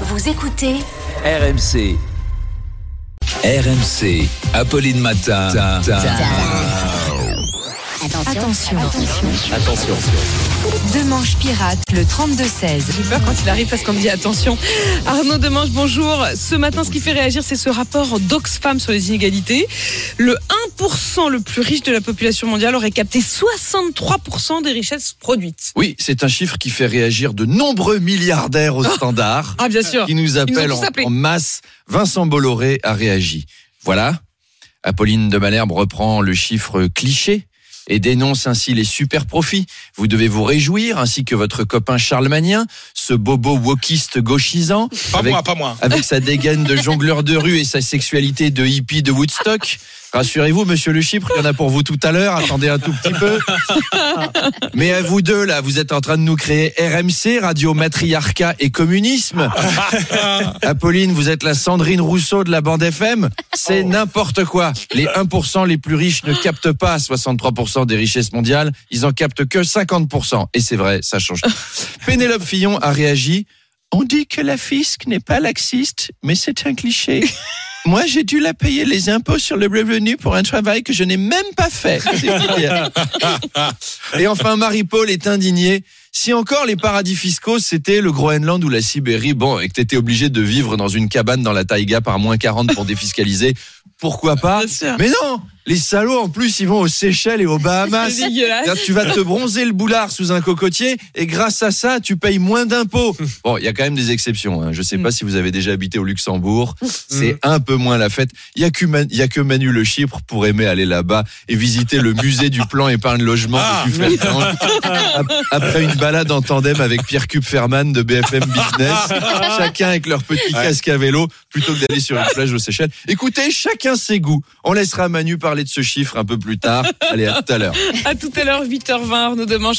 Vous écoutez RMC. RMC. Apolline Matin. Attention. Attention. Demanche pirate, le 32-16. J'ai peur quand il arrive parce qu'on me dit attention. Arnaud Demange, bonjour. Ce matin, ce qui fait réagir, c'est ce rapport d'Oxfam sur les inégalités. Le 1% le plus riche de la population mondiale aurait capté 63% des richesses produites. Oui, c'est un chiffre qui fait réagir de nombreux milliardaires au standard, Ah, bien sûr. qui nous appellent en, masse. Vincent Bolloré a réagi. Voilà. Apolline de Malherbe reprend le chiffre cliché et dénonce ainsi les super profits. Vous devez vous réjouir, ainsi que votre copain Charles ce bobo wokiste gauchisant, Pas avec, moi, pas moi. avec sa dégaine de jongleur de rue et sa sexualité de hippie de Woodstock. Rassurez-vous, monsieur le Chypre, il y en a pour vous tout à l'heure. Attendez un tout petit peu. Mais à vous deux, là, vous êtes en train de nous créer RMC, Radio Matriarcat et Communisme. Apolline, vous êtes la Sandrine Rousseau de la bande FM. C'est n'importe quoi. Les 1% les plus riches ne captent pas 63% des richesses mondiales. Ils en captent que 50%. Et c'est vrai, ça change. Pénélope Fillon a réagi. On dit que la fisc n'est pas laxiste, mais c'est un cliché. Moi, j'ai dû la payer les impôts sur le revenu pour un travail que je n'ai même pas fait. Et enfin, Marie-Paul est indignée. Si encore les paradis fiscaux, c'était le Groenland ou la Sibérie, bon, et que t'étais obligé de vivre dans une cabane dans la taïga par moins 40 pour défiscaliser, pourquoi pas. Mais non Les salauds, en plus, ils vont aux Seychelles et aux Bahamas. Tu vas te bronzer le boulard sous un cocotier et grâce à ça, tu payes moins d'impôts. Bon, il y a quand même des exceptions. Hein. Je sais pas si vous avez déjà habité au Luxembourg. C'est un peu moins la fête. Il y a que, Man- y a que Manu le Chypre pour aimer aller là-bas et visiter le musée du plan épargne logement Ah. de Après une balade en tandem avec Pierre Kupferman de BFM Business, chacun avec leur petit casque à vélo, plutôt que d'aller sur une plage aux Seychelles. Écoutez, chacun ses goûts. On laissera Manu parler de ce chiffre un peu plus tard. Allez, à tout à l'heure. À tout à l'heure, 8h20, Arnaud Demange.